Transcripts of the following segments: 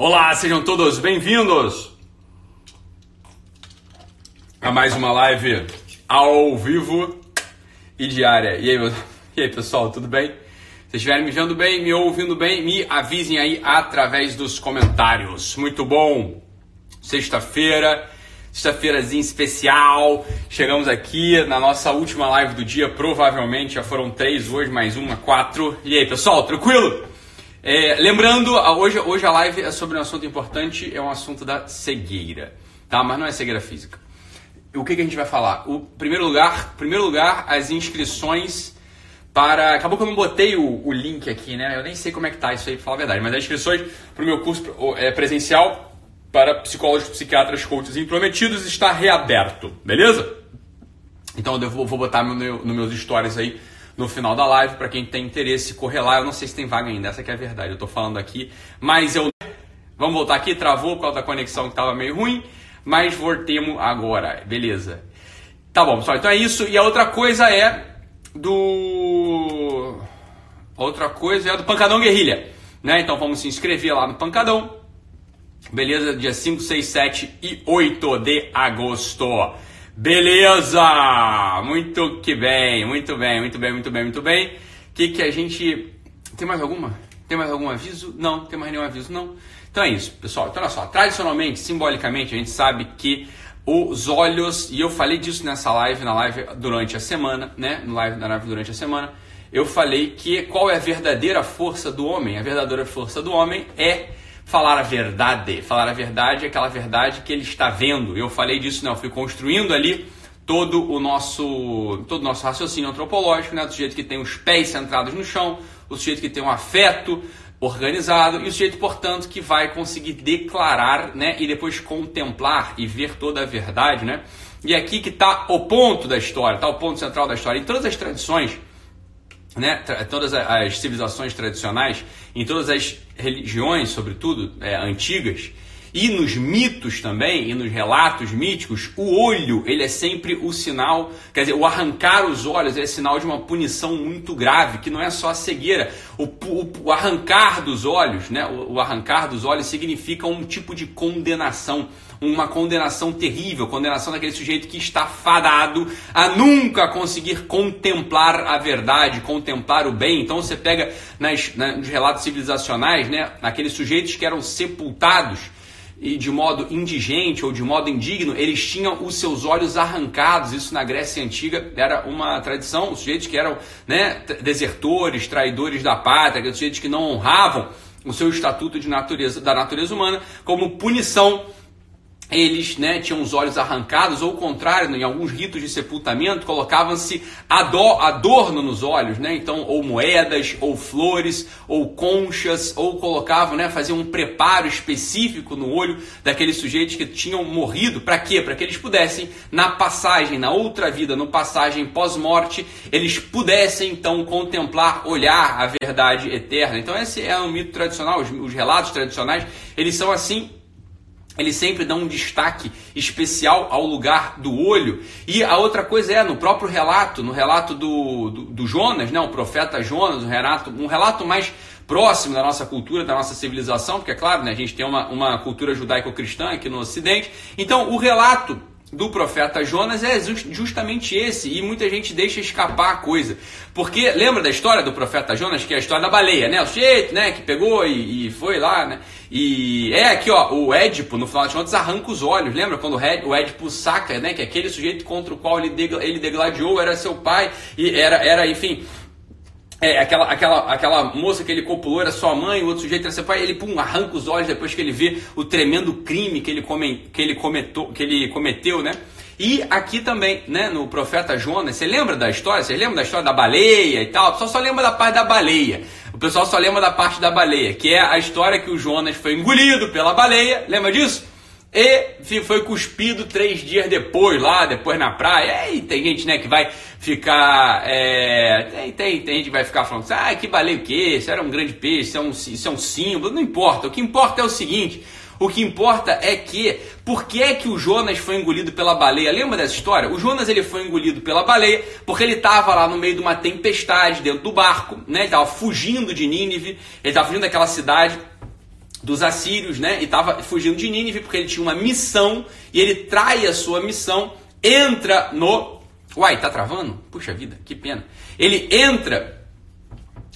Olá, sejam todos bem-vindos a mais uma live ao vivo e diária. E aí, e aí pessoal, tudo bem? Se estiverem me vendo bem, me ouvindo bem, me avisem aí através dos comentários. Muito bom! Sexta-feira, sexta-feirazinha especial. Chegamos aqui na nossa última live do dia. Provavelmente já foram três hoje, mais uma, quatro. E aí, pessoal, tranquilo? É, lembrando, hoje, hoje a live é sobre um assunto importante, é um assunto da cegueira, tá? Mas não é cegueira física. O que, que a gente vai falar? O primeiro lugar, primeiro lugar, as inscrições para. Acabou que eu não botei o, o link aqui, né? Eu nem sei como é que tá isso aí, pra falar a verdade. Mas as inscrições para o meu curso é, presencial para psicólogos, psiquiatras, coaches intrometidos está reaberto, beleza? Então eu vou, vou botar no, no meus stories aí no final da live para quem tem interesse correr lá. Eu não sei se tem vaga ainda, essa é a verdade. Eu estou falando aqui, mas eu vamos voltar aqui, travou por causa da conexão que estava meio ruim, mas voltemos agora, beleza? Tá bom, pessoal. Então é isso. E a outra coisa é do outra coisa é do Pancadão Guerrilha, né? Então vamos se inscrever lá no Pancadão. Beleza? Dia 5, 6, 7 e 8 de agosto. Beleza! Muito que bem, muito bem, muito bem, muito bem, muito bem. O que, que a gente. Tem mais alguma? Tem mais algum aviso? Não, tem mais nenhum aviso, não. Então é isso, pessoal. Então olha só, tradicionalmente, simbolicamente, a gente sabe que os olhos, e eu falei disso nessa live, na live durante a semana, né? No live, na live durante a semana, eu falei que qual é a verdadeira força do homem? A verdadeira força do homem é falar a verdade. Falar a verdade é aquela verdade que ele está vendo. Eu falei disso, não, eu fui construindo ali todo o nosso todo o nosso raciocínio antropológico, né, do sujeito que tem os pés centrados no chão, o sujeito que tem um afeto organizado e o sujeito, portanto, que vai conseguir declarar, né, e depois contemplar e ver toda a verdade, né? E é aqui que está o ponto da história, está o ponto central da história. Em todas as tradições, né, todas as civilizações tradicionais, em todas as religiões, sobretudo é, antigas, e nos mitos também, e nos relatos míticos, o olho ele é sempre o sinal, quer dizer, o arrancar os olhos é sinal de uma punição muito grave, que não é só a cegueira. O, o, o arrancar dos olhos, né, o, o arrancar dos olhos significa um tipo de condenação uma condenação terrível, condenação daquele sujeito que está fadado a nunca conseguir contemplar a verdade, contemplar o bem. Então você pega nas, nos relatos civilizacionais, né, aqueles sujeitos que eram sepultados e de modo indigente ou de modo indigno, eles tinham os seus olhos arrancados. Isso na Grécia Antiga era uma tradição. Os sujeitos que eram né, desertores, traidores da pátria, aqueles sujeitos que não honravam o seu estatuto de natureza, da natureza humana, como punição eles né, tinham os olhos arrancados, ou contrário, em alguns ritos de sepultamento, colocavam-se adorno nos olhos, né? Então, ou moedas, ou flores, ou conchas, ou colocavam, né, faziam um preparo específico no olho daqueles sujeitos que tinham morrido. Para quê? Para que eles pudessem, na passagem, na outra vida, no passagem pós-morte, eles pudessem então contemplar, olhar a verdade eterna. Então, esse é um mito tradicional, os, os relatos tradicionais, eles são assim ele sempre dá um destaque especial ao lugar do olho. E a outra coisa é, no próprio relato, no relato do, do, do Jonas, né, o profeta Jonas, um relato, um relato mais próximo da nossa cultura, da nossa civilização, porque é claro, né, a gente tem uma, uma cultura judaico-cristã aqui no Ocidente. Então, o relato do profeta Jonas é justamente esse, e muita gente deixa escapar a coisa. Porque lembra da história do profeta Jonas, que é a história da baleia, né? O jeito, né, que pegou e, e, foi lá, né? E é aqui, ó, o Édipo, no final das contas, arranca os olhos. Lembra quando o Édipo saca, né, que aquele sujeito contra o qual ele, ele degladiou era seu pai, e era, era enfim, é, aquela, aquela, aquela moça que ele copulou era sua mãe, o outro sujeito era seu pai, ele pum, arranca os olhos depois que ele vê o tremendo crime que ele, come, que ele, cometou, que ele cometeu, né? E aqui também, né, no profeta Jonas, você lembra da história? Você lembra da história da baleia e tal? O pessoal só lembra da parte da baleia. O pessoal só lembra da parte da baleia, que é a história que o Jonas foi engolido pela baleia, lembra disso? E foi cuspido três dias depois, lá, depois na praia. E tem gente, né, que vai ficar. É, tem, tem, tem gente que vai ficar falando, ah, que baleia o quê? Isso era um grande peixe, isso é um, isso é um símbolo. Não importa. O que importa é o seguinte. O que importa é que, por que é que o Jonas foi engolido pela baleia? Lembra dessa história? O Jonas ele foi engolido pela baleia porque ele estava lá no meio de uma tempestade dentro do barco, né? Ele estava fugindo de Nínive, ele estava fugindo daquela cidade dos assírios, né? E estava fugindo de Nínive porque ele tinha uma missão e ele trai a sua missão, entra no. Uai, tá travando? Puxa vida, que pena. Ele entra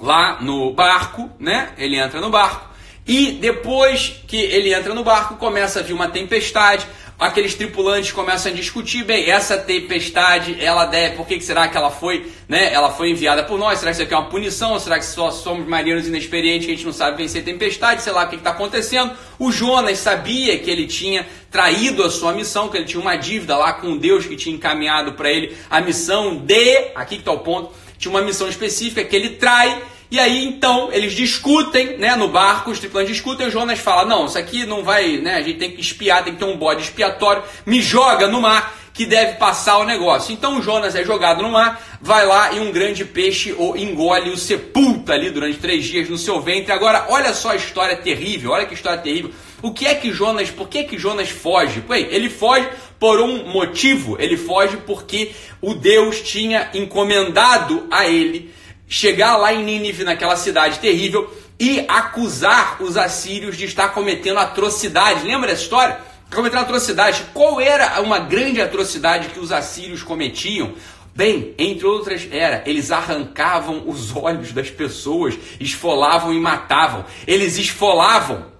lá no barco, né? Ele entra no barco e depois que ele entra no barco, começa a vir uma tempestade. Aqueles tripulantes começam a discutir, bem, essa tempestade, ela deve, por que, será que ela foi, né? Ela foi enviada por nós? Será que isso aqui é uma punição? Será que só somos marinheiros inexperientes que a gente não sabe vencer tempestade? Sei lá o que está acontecendo. O Jonas sabia que ele tinha traído a sua missão, que ele tinha uma dívida lá com Deus que tinha encaminhado para ele a missão de, aqui que está o ponto, tinha uma missão específica que ele trai e aí então eles discutem, né, no barco, os tripulantes discutem, o Jonas fala: "Não, isso aqui não vai, né, a gente tem que espiar, tem que ter um bode expiatório, me joga no mar que deve passar o negócio". Então o Jonas é jogado no mar, vai lá e um grande peixe o engole, o sepulta ali durante três dias no seu ventre. Agora, olha só a história terrível, olha que história terrível. O que é que Jonas, por que que Jonas foge? Bem, ele foge por um motivo, ele foge porque o Deus tinha encomendado a ele chegar lá em Nínive, naquela cidade terrível, e acusar os assírios de estar cometendo atrocidade. Lembra dessa história? Cometendo atrocidade. Qual era uma grande atrocidade que os assírios cometiam? Bem, entre outras, era eles arrancavam os olhos das pessoas, esfolavam e matavam. Eles esfolavam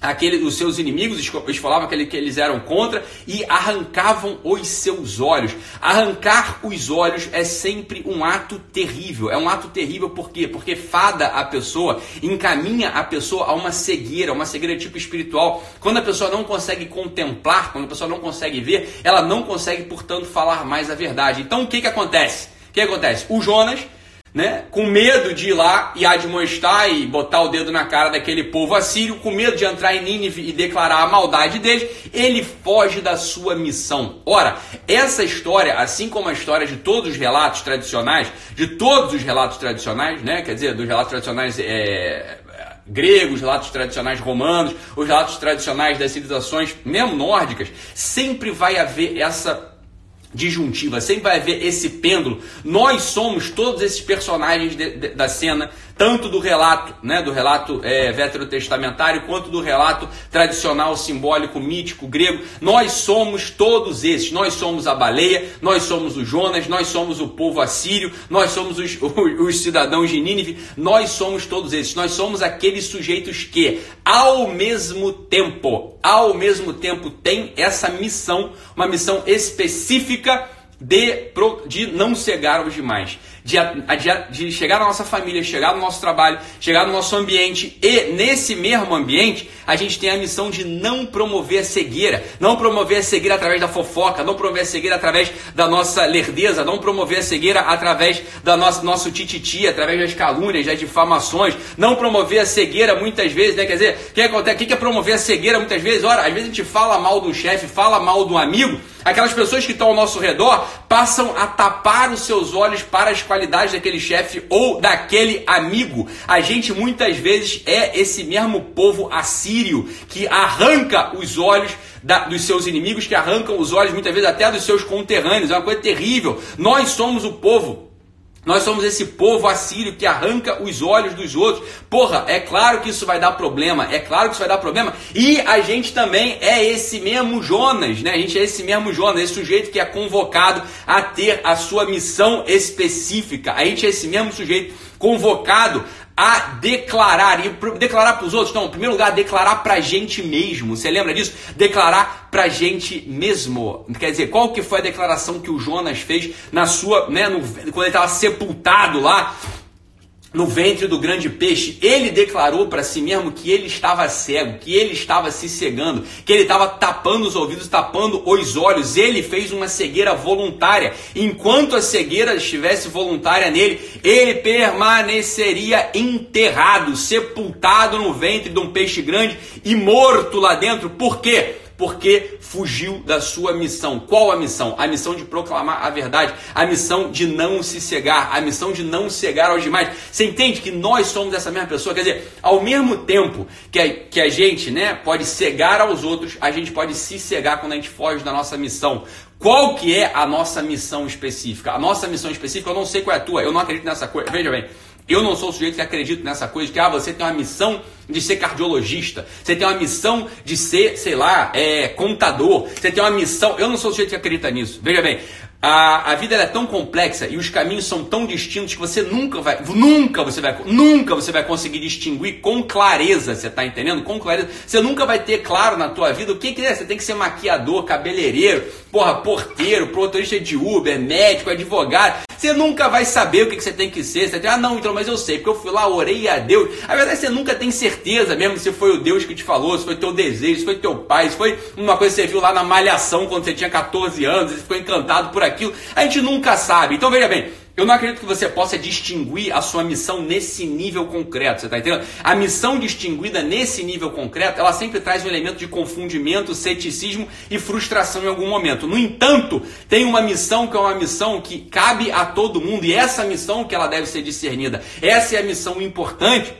aquele, os seus inimigos, eles falavam aquele que eles eram contra e arrancavam os seus olhos. Arrancar os olhos é sempre um ato terrível. É um ato terrível por quê? Porque fada a pessoa, encaminha a pessoa a uma cegueira, uma cegueira tipo espiritual. Quando a pessoa não consegue contemplar, quando a pessoa não consegue ver, ela não consegue, portanto, falar mais a verdade. Então o que, que acontece? O que acontece? O Jonas né? com medo de ir lá e admoestar e botar o dedo na cara daquele povo assírio, com medo de entrar em Nínive e declarar a maldade deles, ele foge da sua missão. Ora, essa história, assim como a história de todos os relatos tradicionais, de todos os relatos tradicionais, né? quer dizer, dos relatos tradicionais é, gregos, relatos tradicionais romanos, os relatos tradicionais das civilizações, mesmo nórdicas, sempre vai haver essa disjuntiva, sempre vai haver esse pêndulo. Nós somos todos esses personagens de, de, da cena tanto do relato, né, do relato é, veterotestamentário, quanto do relato tradicional, simbólico, mítico, grego. Nós somos todos esses. Nós somos a baleia, nós somos o Jonas, nós somos o povo assírio, nós somos os, os, os cidadãos de Nínive, nós somos todos esses. Nós somos aqueles sujeitos que, ao mesmo tempo, ao mesmo tempo, tem essa missão, uma missão específica de, de não cegar os demais de, de, chegar na nossa família, chegar no nosso trabalho, chegar no nosso ambiente e nesse mesmo ambiente a gente tem a missão de não promover a cegueira, não promover a cegueira através da fofoca, não promover a cegueira através da nossa lerdeza, não promover a cegueira através da nossa nosso tititi, através das calúnias, das difamações, não promover a cegueira muitas vezes, né? Quer dizer, o que acontece? O que é promover a cegueira muitas vezes? Ora, às vezes a gente fala mal do chefe, fala mal do amigo, aquelas pessoas que estão ao nosso redor passam a tapar os seus olhos para as qualidades daquele chefe ou daquele amigo. A gente muitas vezes é esse mesmo povo assírio que arranca os olhos da, dos seus inimigos, que arrancam os olhos muitas vezes até dos seus conterrâneos. É uma coisa terrível. Nós somos o povo nós somos esse povo assírio que arranca os olhos dos outros. Porra, é claro que isso vai dar problema, é claro que isso vai dar problema. E a gente também é esse mesmo Jonas, né? A gente é esse mesmo Jonas, esse sujeito que é convocado a ter a sua missão específica. A gente é esse mesmo sujeito convocado a declarar. E declarar para os outros, não, em primeiro lugar, declarar para a gente mesmo. Você lembra disso? Declarar para a gente mesmo. Quer dizer, qual que foi a declaração que o Jonas fez na sua, né, no, quando ele estava sepultado lá no ventre do grande peixe, ele declarou para si mesmo que ele estava cego, que ele estava se cegando, que ele estava tapando os ouvidos, tapando os olhos. Ele fez uma cegueira voluntária. Enquanto a cegueira estivesse voluntária nele, ele permaneceria enterrado, sepultado no ventre de um peixe grande e morto lá dentro. Por quê? porque fugiu da sua missão. Qual a missão? A missão de proclamar a verdade, a missão de não se cegar, a missão de não cegar aos demais. Você entende que nós somos essa mesma pessoa? Quer dizer, ao mesmo tempo que a, que a gente né, pode cegar aos outros, a gente pode se cegar quando a gente foge da nossa missão. Qual que é a nossa missão específica? A nossa missão específica, eu não sei qual é a tua, eu não acredito nessa coisa. Veja bem, Eu não sou o sujeito que acredita nessa coisa que ah, você tem uma missão de ser cardiologista, você tem uma missão de ser, sei lá, é, contador, você tem uma missão. Eu não sou o sujeito que acredita nisso. Veja bem, a, a vida é tão complexa e os caminhos são tão distintos que você nunca vai, nunca você vai, nunca você vai conseguir distinguir com clareza, você está entendendo? Com clareza, você nunca vai ter claro na tua vida o que, que é. Você tem que ser maquiador, cabeleireiro, porra, porteiro, motorista de Uber, médico, advogado. Você nunca vai saber o que, você tem que ser. Você tem, ah, não, então, mas eu sei, porque eu fui lá, orei a Deus. A verdade, você nunca tem certeza mesmo se foi o Deus que te falou, se foi teu desejo, se foi teu pai, se foi uma coisa que você viu lá na malhação quando você tinha 14 anos, e ficou encantado por aquilo. A gente nunca sabe. Então, veja bem, eu não acredito que você possa distinguir a sua missão nesse nível concreto, você está entendendo? A missão distinguida nesse nível concreto, ela sempre traz um elemento de confundimento, ceticismo e frustração em algum momento. No entanto, tem uma missão que é uma missão que cabe a todo mundo e essa missão que ela deve ser discernida. Essa é a missão importante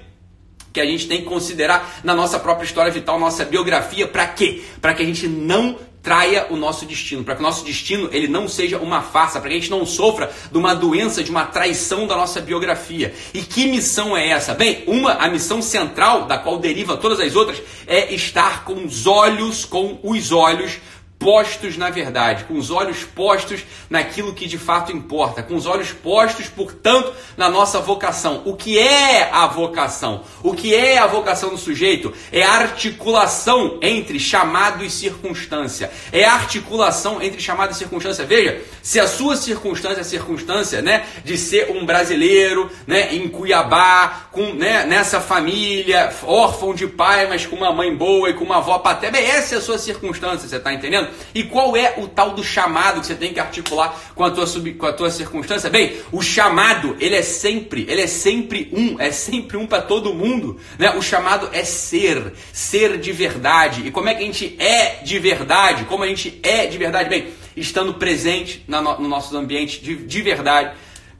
que a gente tem que considerar na nossa própria história vital, nossa biografia, para quê? Para que a gente não traia o nosso destino, para que o nosso destino ele não seja uma farsa, para que a gente não sofra de uma doença, de uma traição da nossa biografia. E que missão é essa? Bem, uma, a missão central, da qual deriva todas as outras, é estar com os olhos, com os olhos postos na verdade, com os olhos postos naquilo que de fato importa, com os olhos postos, portanto, na nossa vocação. O que é a vocação? O que é a vocação do sujeito? É a articulação entre chamado e circunstância. É a articulação entre chamado e circunstância. Veja, se a sua circunstância é a circunstância, né, de ser um brasileiro, né, em Cuiabá, com, né, nessa família, órfão de pai, mas com uma mãe boa e com uma avó paterna, essa é a sua circunstância, você está entendendo? E qual é o tal do chamado que você tem que articular com a tua, sub, com a tua circunstância? Bem, o chamado, ele é sempre, ele é sempre um, é sempre um para todo mundo. Né? O chamado é ser, ser de verdade. E como é que a gente é de verdade? Como a gente é de verdade? Bem, estando presente na, no nosso ambiente de, de verdade,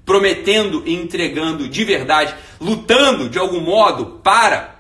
prometendo e entregando de verdade, lutando de algum modo para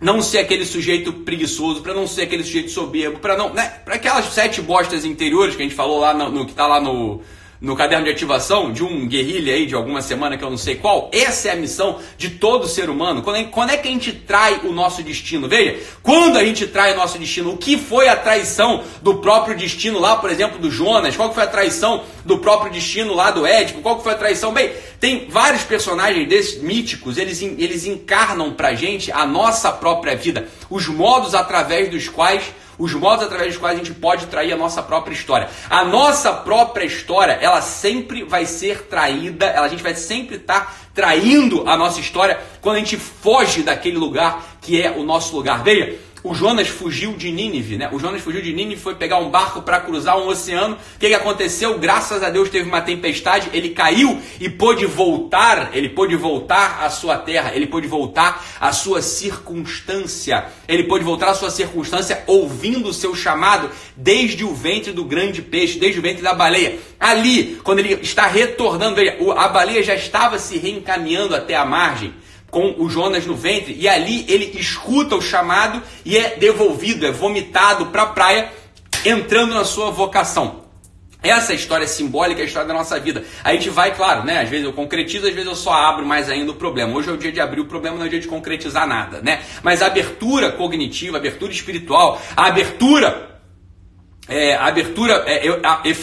não ser aquele sujeito preguiçoso, para não ser aquele sujeito soberbo, para não, né, para aquelas sete bostas interiores que a gente falou lá no, no que está lá no no caderno de ativação de um guerrilha aí de alguma semana que eu não sei qual. Essa é a missão de todo ser humano. Quando é, quando é que a gente trai o nosso destino? Veja, quando a gente trai o nosso destino, o que foi a traição do próprio destino lá, por exemplo, do Jonas? Qual foi a traição do próprio destino lá do Édipo? Qual foi a traição? Bem, tem vários personagens desses míticos, eles, eles encarnam pra gente a nossa própria vida, os modos através dos quais os modos através dos quais a gente pode trair a nossa própria história. A nossa própria história, ela sempre vai ser traída, a gente vai sempre estar tá traindo a nossa história quando a gente foge daquele lugar que é o nosso lugar. Veja, o Jonas fugiu de Nínive, né? O Jonas fugiu de Nínive, foi pegar um barco para cruzar um oceano. O que, que aconteceu? Graças a Deus teve uma tempestade, ele caiu e pôde voltar, ele pôde voltar à sua terra, ele pôde voltar à sua circunstância. Ele pôde voltar à sua circunstância ouvindo o seu chamado desde o ventre do grande peixe, desde o ventre da baleia. Ali, quando ele está retornando, a baleia já estava se reencaminhando até a margem com o Jonas no ventre, e ali ele escuta o chamado e é devolvido, é vomitado para a praia, entrando na sua vocação. Essa é a história simbólica, é a história da nossa vida. A gente vai, claro, né? Às vezes eu concretizo, às vezes eu só abro mais ainda o problema. Hoje é o dia de abrir o problema, não é o dia de concretizar nada, né? Mas a abertura cognitiva, a abertura espiritual, a abertura, é, abertura é,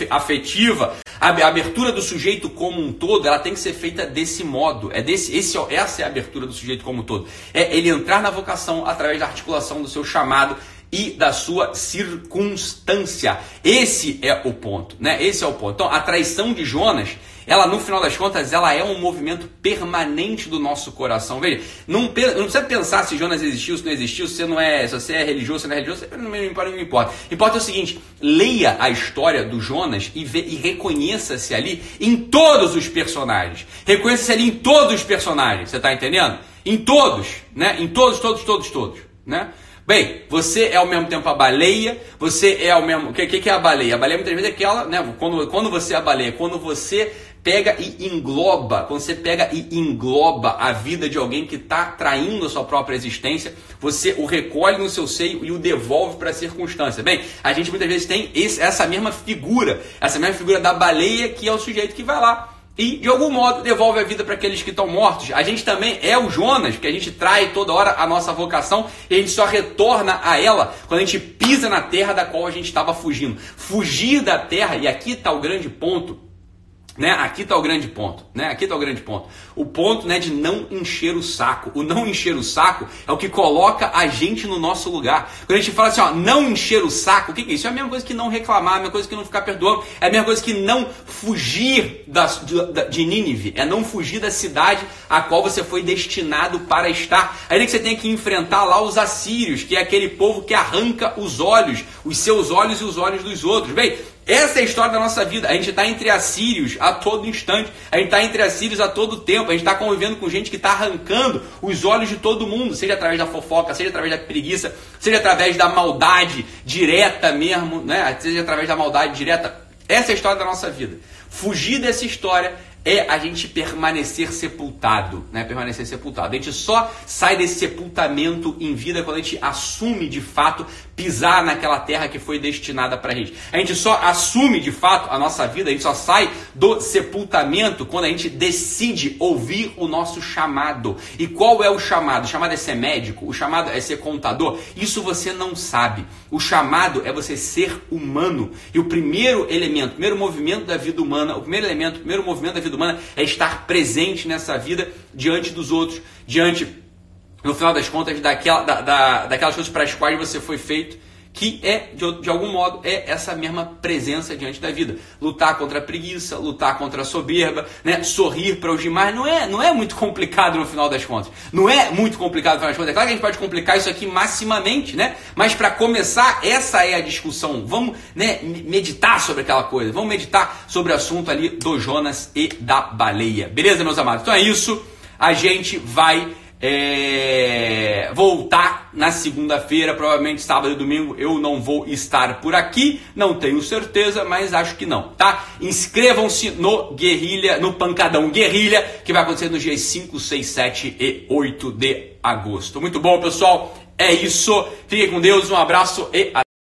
afetiva, a abertura do sujeito como um todo, ela tem que ser feita desse modo. É desse, esse, essa é a abertura do sujeito como um todo. É ele entrar na vocação através da articulação do seu chamado e da sua circunstância. Esse é o ponto, né? Esse é o ponto. Então, a traição de Jonas ela no final das contas, ela é um movimento permanente do nosso coração. Veja, não, não precisa pensar se Jonas existiu, se não existiu, se você não é, se você é religioso, se não é religioso, não, não, não importa. Importa é o seguinte, leia a história do Jonas e, e reconheça-se ali em todos os personagens. Reconheça-se ali em todos os personagens, você está entendendo? Em todos, né? Em todos, todos, todos, todos, né? Bem, você é ao mesmo tempo a baleia, você é ao mesmo. O que, que, é a baleia? A baleia muitas vezes é aquela, né? Quando, quando você é a baleia, quando você pega e engloba, quando você pega e engloba a vida de alguém que está traindo a sua própria existência, você o recolhe no seu seio e o devolve para a circunstância. Bem, a gente muitas vezes tem esse, essa mesma figura, essa mesma figura da baleia que é o sujeito que vai lá e de algum modo devolve a vida para aqueles que estão mortos. A gente também é o Jonas, que a gente trai toda hora a nossa vocação e a gente só retorna a ela quando a gente pisa na terra da qual a gente estava fugindo. Fugir da terra, e aqui está o grande ponto, né? Aqui está o grande ponto, né? Aqui está o grande ponto. O ponto né, de não encher o saco. O não encher o saco é o que coloca a gente no nosso lugar. Quando a gente fala assim, ó, não encher o saco, o que, que é isso? É a mesma coisa que não reclamar, é a mesma coisa que não ficar perdoando, é a mesma coisa que não fugir da, de, de Nínive, é não fugir da cidade a qual você foi destinado para estar. Ainda que você tenha que enfrentar lá os assírios, que é aquele povo que arranca os olhos, os seus olhos e os olhos dos outros. Bem, essa é a história da nossa vida. A gente está entre assírios a todo instante. A gente está entre assírios a todo tempo. A gente está convivendo com gente que está arrancando os olhos de todo mundo, seja através da fofoca, seja através da preguiça, seja através da maldade direta mesmo, né? seja através da maldade direta. Essa é a história da nossa vida. Fugir dessa história é a gente permanecer sepultado, né? Permanecer sepultado. A gente só sai desse sepultamento em vida quando a gente assume de fato pisar naquela terra que foi destinada para a gente. A gente só assume de fato a nossa vida, a gente só sai do sepultamento quando a gente decide ouvir o nosso chamado. E qual é o chamado? O chamado é ser médico, o chamado é ser contador. Isso você não sabe. O chamado é você ser humano. E o primeiro elemento, o primeiro movimento da vida humana, o primeiro elemento, o primeiro movimento da vida humana é estar presente nessa vida diante dos outros, diante no final das contas, daquela, da, da, daquelas coisas para as quais você foi feito, que é, de, de algum modo, é essa mesma presença diante da vida. Lutar contra a preguiça, lutar contra a soberba, né? sorrir para os demais, não é, não é muito complicado no final das contas. Não é muito complicado no final das contas. É claro que a gente pode complicar isso aqui maximamente, né? Mas para começar, essa é a discussão. Vamos né, meditar sobre aquela coisa. Vamos meditar sobre o assunto ali do Jonas e da baleia. Beleza, meus amados? Então é isso. A gente vai é, voltar na segunda-feira, provavelmente sábado e domingo eu não vou estar por aqui, não tenho certeza, mas acho que não, tá? Inscrevam-se no Guerrilha, no Pancadão Guerrilha, que vai acontecer nos dias 5, 6, 7 e 8 de agosto. Muito bom, pessoal. É isso. Fiquem com Deus, um abraço e